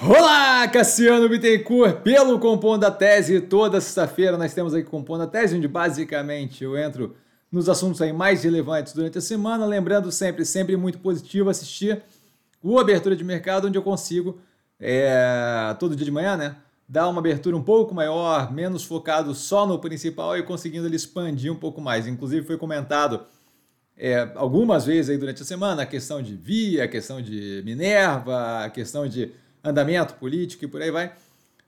Olá, Cassiano Bittencourt, pelo Compondo a Tese. Toda sexta-feira nós temos aqui Compondo a Tese, onde basicamente eu entro nos assuntos aí mais relevantes durante a semana. Lembrando sempre, sempre muito positivo assistir o Abertura de Mercado, onde eu consigo, é, todo dia de manhã, né? Dar uma abertura um pouco maior, menos focado só no principal e conseguindo ele expandir um pouco mais. Inclusive foi comentado é, algumas vezes aí durante a semana a questão de Via, a questão de Minerva, a questão de andamento político e por aí vai.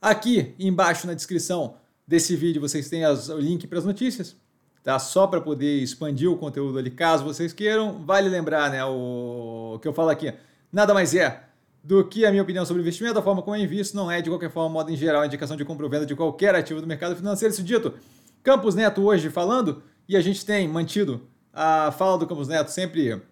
Aqui embaixo na descrição desse vídeo vocês têm as, o link para as notícias, tá? Só para poder expandir o conteúdo ali, caso vocês queiram. Vale lembrar, né, o, o que eu falo aqui, nada mais é do que a minha opinião sobre investimento, a forma como eu invisto, não é de qualquer forma, modo em geral, indicação de compra ou venda de qualquer ativo do mercado financeiro. Isso dito, Campos Neto hoje falando, e a gente tem mantido a fala do Campos Neto sempre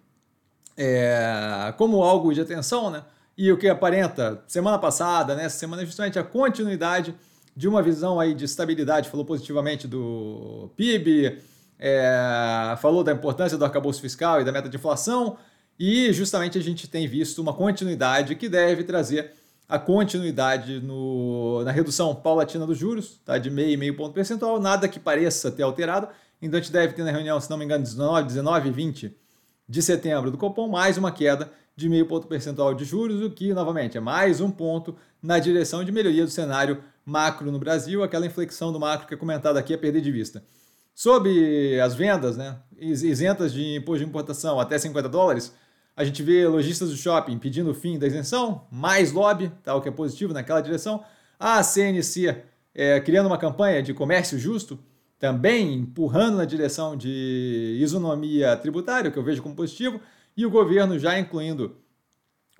é, como algo de atenção, né? E o que aparenta semana passada, nessa né, semana, é justamente a continuidade de uma visão aí de estabilidade, falou positivamente do PIB, é, falou da importância do arcabouço fiscal e da meta de inflação, e justamente a gente tem visto uma continuidade que deve trazer a continuidade no, na redução paulatina dos juros, tá, de meio e meio ponto percentual, nada que pareça ter alterado, então a gente deve ter na reunião, se não me engano, 19, 19 e 20 de setembro do Copom, mais uma queda de meio ponto percentual de juros, o que, novamente, é mais um ponto na direção de melhoria do cenário macro no Brasil, aquela inflexão do macro que é comentada aqui a perder de vista. Sobre as vendas, né, isentas de imposto de importação até 50 dólares, a gente vê lojistas do shopping pedindo o fim da isenção, mais lobby, tá, o que é positivo naquela direção. A CNC é, criando uma campanha de comércio justo, também empurrando na direção de isonomia tributária, que eu vejo como positivo e o governo já incluindo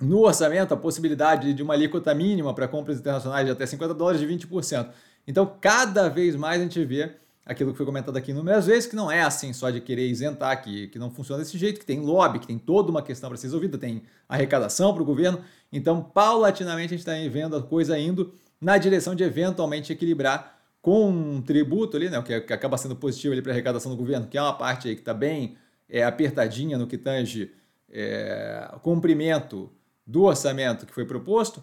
no orçamento a possibilidade de uma alíquota mínima para compras internacionais de até 50 dólares de 20%. Então, cada vez mais a gente vê aquilo que foi comentado aqui inúmeras vezes, que não é assim só de querer isentar, que, que não funciona desse jeito, que tem lobby, que tem toda uma questão para ser resolvida, tem arrecadação para o governo. Então, paulatinamente, a gente está vendo a coisa indo na direção de eventualmente equilibrar com um tributo ali, né, que, que acaba sendo positivo para a arrecadação do governo, que é uma parte aí que está bem é, apertadinha no que tange é, cumprimento do orçamento que foi proposto,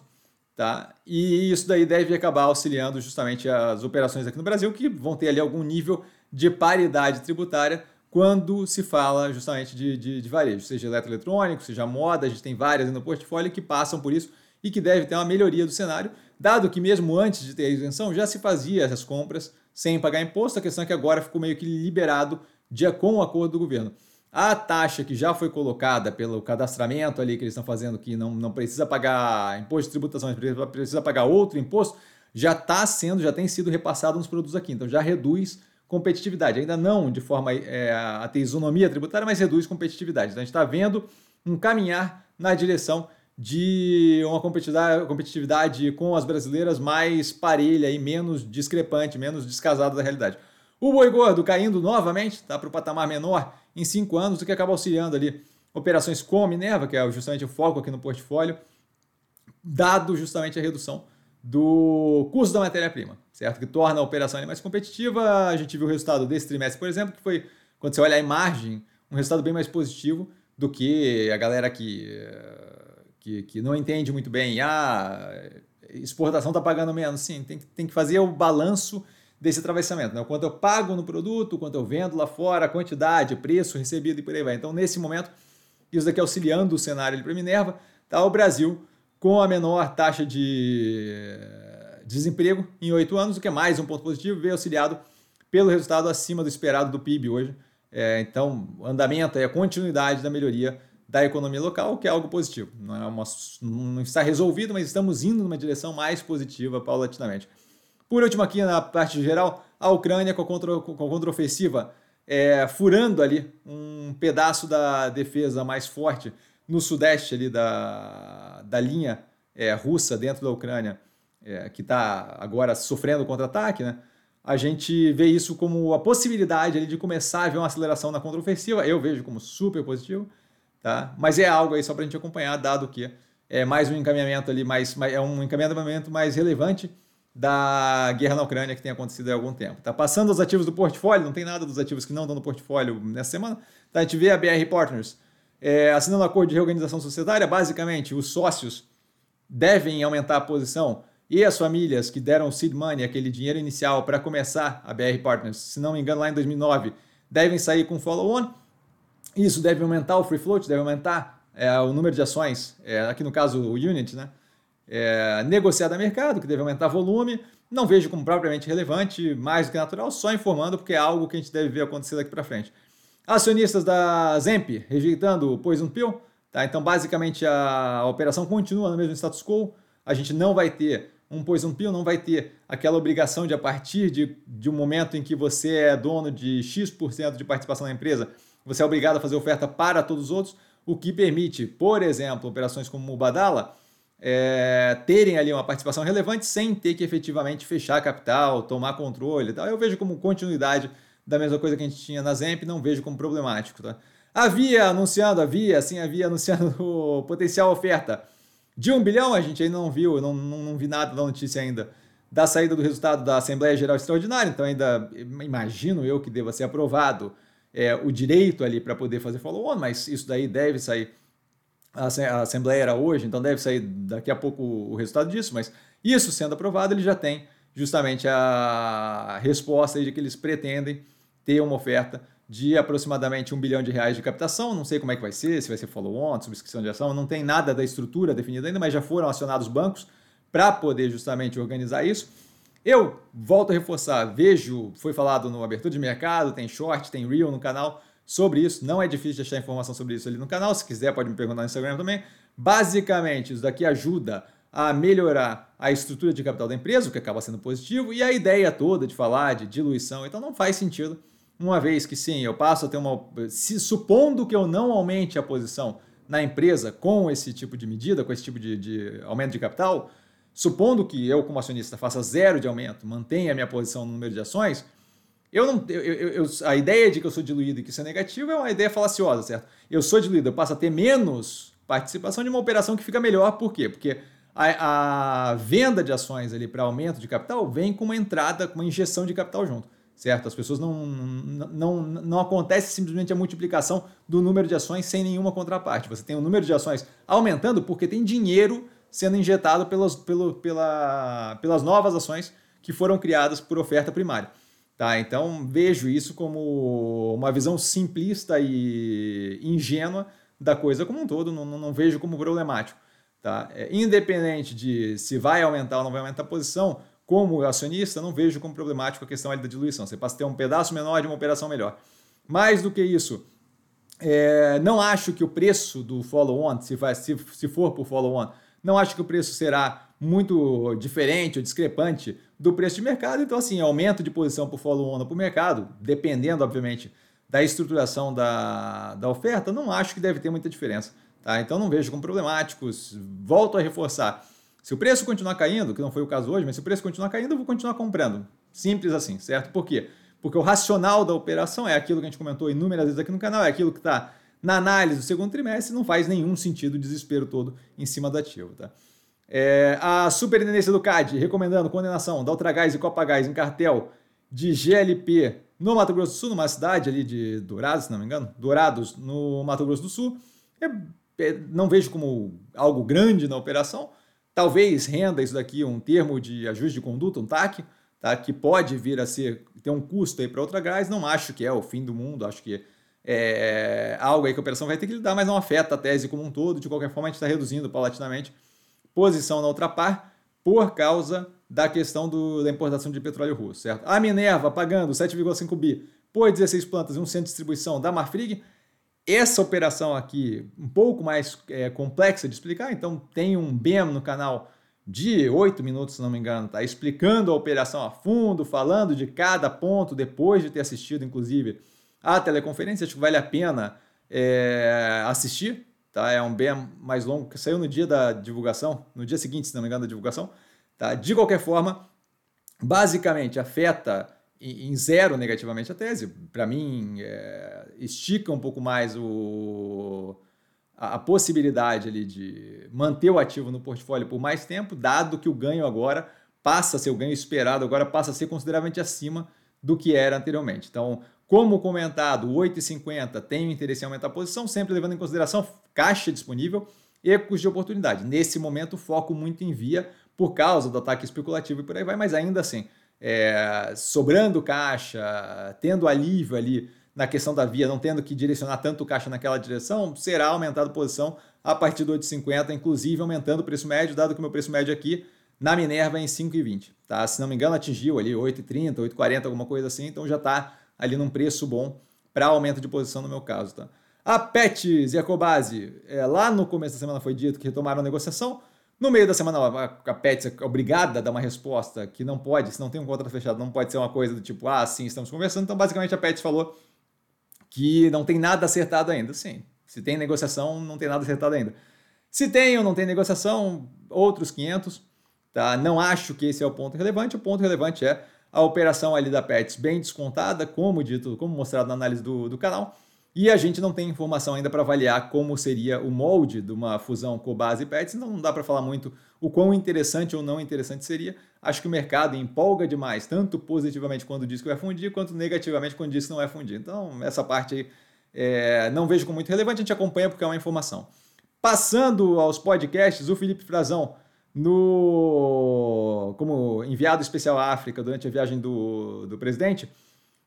tá? E isso daí deve acabar auxiliando justamente as operações aqui no Brasil, que vão ter ali algum nível de paridade tributária quando se fala justamente de, de, de varejo, seja eletroeletrônico, seja moda, a gente tem várias no portfólio que passam por isso e que deve ter uma melhoria do cenário, dado que mesmo antes de ter a isenção já se fazia essas compras sem pagar imposto, a questão é que agora ficou meio que liberado de, com o acordo do governo. A taxa que já foi colocada pelo cadastramento ali que eles estão fazendo, que não, não precisa pagar imposto de tributação, precisa pagar outro imposto, já está sendo, já tem sido repassado nos produtos aqui. Então já reduz competitividade. Ainda não de forma é, a ter isonomia tributária, mas reduz competitividade. Então a gente está vendo um caminhar na direção de uma competitividade, competitividade com as brasileiras mais parelha e menos discrepante, menos descasada da realidade. O boi gordo caindo novamente, tá para o patamar menor em cinco anos, o que acaba auxiliando ali operações como Minerva, que é justamente o foco aqui no portfólio, dado justamente a redução do custo da matéria-prima, certo? Que torna a operação mais competitiva. A gente viu o resultado desse trimestre, por exemplo, que foi, quando você olha a margem, um resultado bem mais positivo do que a galera que, que, que não entende muito bem. Ah, exportação está pagando menos. Sim, tem, tem que fazer o balanço desse atravessamento, né? o quanto eu pago no produto, o quanto eu vendo lá fora, a quantidade, preço recebido e por aí vai. Então, nesse momento, isso daqui auxiliando o cenário para Minerva, está o Brasil com a menor taxa de desemprego em oito anos, o que é mais um ponto positivo, veio auxiliado pelo resultado acima do esperado do PIB hoje. É, então, andamento é a continuidade da melhoria da economia local, que é algo positivo. Não, é uma, não está resolvido, mas estamos indo numa direção mais positiva paulatinamente. Por último, aqui na parte geral, a Ucrânia com a, contra, contraofensiva é, furando ali um pedaço da defesa mais forte no sudeste ali da, da linha é, russa dentro da Ucrânia, é, que está agora sofrendo contra-ataque, né? a gente vê isso como a possibilidade ali de começar a ver uma aceleração na contraofensiva. Eu vejo como super positivo, tá? mas é algo aí só para a gente acompanhar, dado que é mais um encaminhamento ali, mais, é um encaminhamento mais relevante da guerra na Ucrânia que tem acontecido há algum tempo. Tá passando os ativos do portfólio, não tem nada dos ativos que não estão no portfólio nessa semana. Tá, a gente vê a BR Partners é, assinando um acordo de reorganização societária, basicamente os sócios devem aumentar a posição e as famílias que deram o seed money, aquele dinheiro inicial para começar a BR Partners, se não me engano lá em 2009, devem sair com follow-on. Isso deve aumentar o free float, deve aumentar é, o número de ações, é, aqui no caso o unit, né? É, negociada a mercado, que deve aumentar volume. Não vejo como propriamente relevante, mais do que natural, só informando porque é algo que a gente deve ver acontecer daqui para frente. Acionistas da Zemp rejeitando o Poison Pill, tá? Então basicamente a, operação continua no mesmo status quo. A gente não vai ter um Poison Pill, não vai ter aquela obrigação de a partir de, de um momento em que você é dono de X% de participação na empresa, você é obrigado a fazer oferta para todos os outros, o que permite, por exemplo, operações como o Badala, é, terem ali uma participação relevante sem ter que efetivamente fechar capital, tomar controle e tal. Eu vejo como continuidade da mesma coisa que a gente tinha na Zemp, não vejo como problemático. Tá? Havia anunciando, havia, assim, havia anunciando o potencial oferta de um bilhão, a gente ainda não viu, não, não, não vi nada da notícia ainda da saída do resultado da Assembleia Geral Extraordinária, então ainda imagino eu que deva ser aprovado é, o direito ali para poder fazer follow-on, mas isso daí deve sair a Assembleia era hoje, então deve sair daqui a pouco o resultado disso, mas isso sendo aprovado, ele já tem justamente a resposta de que eles pretendem ter uma oferta de aproximadamente um bilhão de reais de captação. Não sei como é que vai ser, se vai ser follow-on, subscrição de ação, não tem nada da estrutura definida ainda, mas já foram acionados bancos para poder justamente organizar isso. Eu volto a reforçar, vejo, foi falado no abertura de mercado, tem short, tem reel no canal sobre isso. Não é difícil de achar informação sobre isso ali no canal. Se quiser, pode me perguntar no Instagram também. Basicamente, isso daqui ajuda a melhorar a estrutura de capital da empresa, o que acaba sendo positivo, e a ideia toda de falar de diluição, então não faz sentido, uma vez que sim, eu passo a ter uma. Se, supondo que eu não aumente a posição na empresa com esse tipo de medida, com esse tipo de, de aumento de capital, supondo que eu, como acionista, faça zero de aumento, mantenha a minha posição no número de ações, eu não, eu, eu, a ideia de que eu sou diluído e que isso é negativo é uma ideia falaciosa, certo? Eu sou diluído, eu passo a ter menos participação de uma operação que fica melhor, por quê? Porque a, a venda de ações ali para aumento de capital vem com uma entrada, com uma injeção de capital junto, certo? As pessoas não, não, não, não acontece simplesmente a multiplicação do número de ações sem nenhuma contraparte. Você tem o número de ações aumentando porque tem dinheiro sendo injetado pelas, pelo, pela, pelas novas ações que foram criadas por oferta primária. Tá? Então vejo isso como uma visão simplista e ingênua da coisa como um todo, não, não vejo como problemático. Tá? É, independente de se vai aumentar ou não vai aumentar a posição, como acionista, não vejo como problemático a questão da diluição. Você passa a ter um pedaço menor de uma operação melhor. Mais do que isso, é, não acho que o preço do follow-on, se, se, se for por follow-on, não acho que o preço será muito diferente ou discrepante do preço de mercado. Então, assim, aumento de posição por follow-on ou por mercado, dependendo, obviamente, da estruturação da, da oferta, não acho que deve ter muita diferença. Tá? Então, não vejo como problemáticos. Volto a reforçar. Se o preço continuar caindo, que não foi o caso hoje, mas se o preço continuar caindo, eu vou continuar comprando. Simples assim, certo? Por quê? Porque o racional da operação é aquilo que a gente comentou inúmeras vezes aqui no canal, é aquilo que está na análise do segundo trimestre, não faz nenhum sentido o desespero todo em cima do ativo. Tá? É, a superintendência do CAD recomendando condenação da Ultragás e Copagás em cartel de GLP no Mato Grosso do Sul, numa cidade ali de Dourados, se não me engano, Dourados, no Mato Grosso do Sul. É, é, não vejo como algo grande na operação. Talvez renda isso daqui um termo de ajuste de conduta, um TAC, tá? que pode vir a ser ter um custo aí para outra gás. Não acho que é o fim do mundo, acho que é algo aí que a operação vai ter que lidar, mas não afeta a tese como um todo. De qualquer forma, a gente está reduzindo paulatinamente posição na outra par por causa da questão do, da importação de petróleo russo, certo? A Minerva pagando 7,5 bi por 16 plantas e um centro de distribuição da Marfrig. Essa operação aqui, um pouco mais é, complexa de explicar, então tem um BEM no canal de 8 minutos, se não me engano, tá? explicando a operação a fundo, falando de cada ponto, depois de ter assistido, inclusive, a teleconferência. Acho que vale a pena é, assistir, tá? É um bem mais longo, que saiu no dia da divulgação, no dia seguinte, se não me engano, da divulgação. Tá? De qualquer forma, basicamente afeta em zero negativamente a tese. Para mim, é, estica um pouco mais o, a, a, possibilidade ali de manter o ativo no portfólio por mais tempo, dado que o ganho agora passa a ser o ganho esperado, agora passa a ser consideravelmente acima do que era anteriormente. Então, como comentado, 8,50 tenho interesse em aumentar a posição, sempre levando em consideração caixa disponível. ecos de oportunidade. Nesse momento, foco muito em via por causa do ataque especulativo e por aí vai, mas ainda assim, é, sobrando caixa, tendo alívio ali na questão da via, não tendo que direcionar tanto caixa naquela direção, será aumentado posição a partir do 8,50, inclusive aumentando o preço médio, dado que o meu preço médio aqui na Minerva é em 5,20. Tá? Se não me engano, atingiu ali 8,30, 8,40, alguma coisa assim, então já está ali num preço bom para aumento de posição no meu caso. Tá? A Pets e a Cobase, é, lá no começo da semana foi dito que retomaram a negociação. No meio da semana, a Pets é obrigada a dar uma resposta que não pode, se não tem um contrato fechado, não pode ser uma coisa do tipo, ah, sim, estamos conversando. Então, basicamente, a Pets falou que não tem nada acertado ainda. Sim, se tem negociação, não tem nada acertado ainda. Se tem ou não tem negociação, outros 500. Tá? Não acho que esse é o ponto relevante. O ponto relevante é a operação ali da Pets bem descontada, como dito, como mostrado na análise do, do canal. E a gente não tem informação ainda para avaliar como seria o molde de uma fusão Cobase e Pets, então não dá para falar muito o quão interessante ou não interessante seria. Acho que o mercado empolga demais, tanto positivamente quando diz que vai fundir, quanto negativamente quando diz que não vai fundir. Então, essa parte aí é, não vejo como muito relevante, a gente acompanha porque é uma informação. Passando aos podcasts, o Felipe Frazão, no, como enviado especial à África durante a viagem do, do presidente,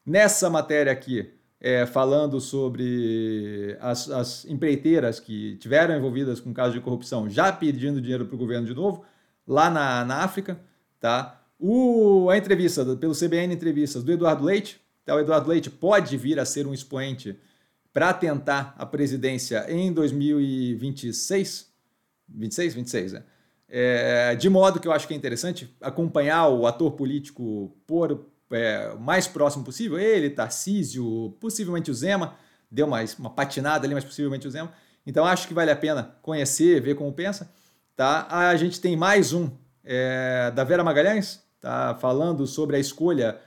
nessa matéria aqui, é, falando sobre as, as, empreiteiras que tiveram envolvidas com casos de corrupção já pedindo dinheiro para o governo de novo, lá na, na África. Tá? O, a entrevista, pelo CBN Entrevistas, do Eduardo Leite. Tá? O Eduardo Leite pode vir a ser um expoente para tentar a presidência em 2026. 26? 26, né? É, de modo que eu acho que é interessante acompanhar o ator político por é, mais próximo possível, ele, Tarcísio, possivelmente o Zema, deu uma, uma patinada ali, mas possivelmente o Zema. Então acho que vale a pena conhecer, ver como pensa. Tá? A gente tem mais um é, da Vera Magalhães, tá? falando sobre a escolha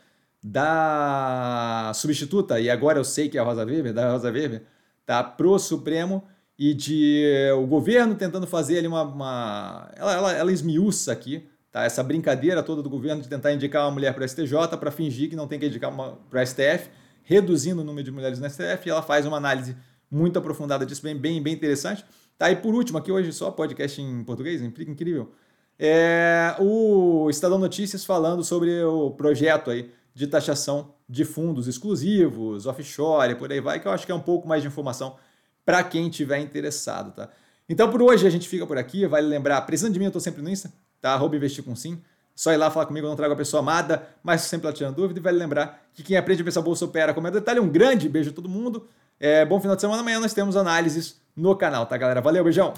da substituta, e agora eu sei que é a Rosa Weber, da Rosa Weber, tá? pro Supremo e de o governo tentando fazer ali uma. uma ela, ela, ela esmiuça aqui Tá? Essa brincadeira toda do governo de tentar indicar uma mulher para o STJ para fingir que não tem que indicar uma para o STF, reduzindo o número de mulheres no STF, e ela faz uma análise muito aprofundada disso, bem, bem, bem interessante. Tá? E por último, aqui hoje só podcast em português, incrível. É o Estadão Notícias falando sobre o projeto aí de taxação de fundos exclusivos, offshore, por aí vai, que eu acho que é um pouco mais de informação para quem tiver interessado, tá? Então por hoje a gente fica por aqui, vale lembrar, precisando de mim, eu estou sempre no Insta, tá? Arroba investir com sim. Só ir lá falar comigo, eu não trago a pessoa amada, mas sempre ela tirando dúvida. E vale lembrar que quem aprende a pensar bolsa opera com o detalhe. Um grande beijo a todo mundo. É, bom final de semana. Amanhã nós temos análises no canal, tá, galera? Valeu, beijão!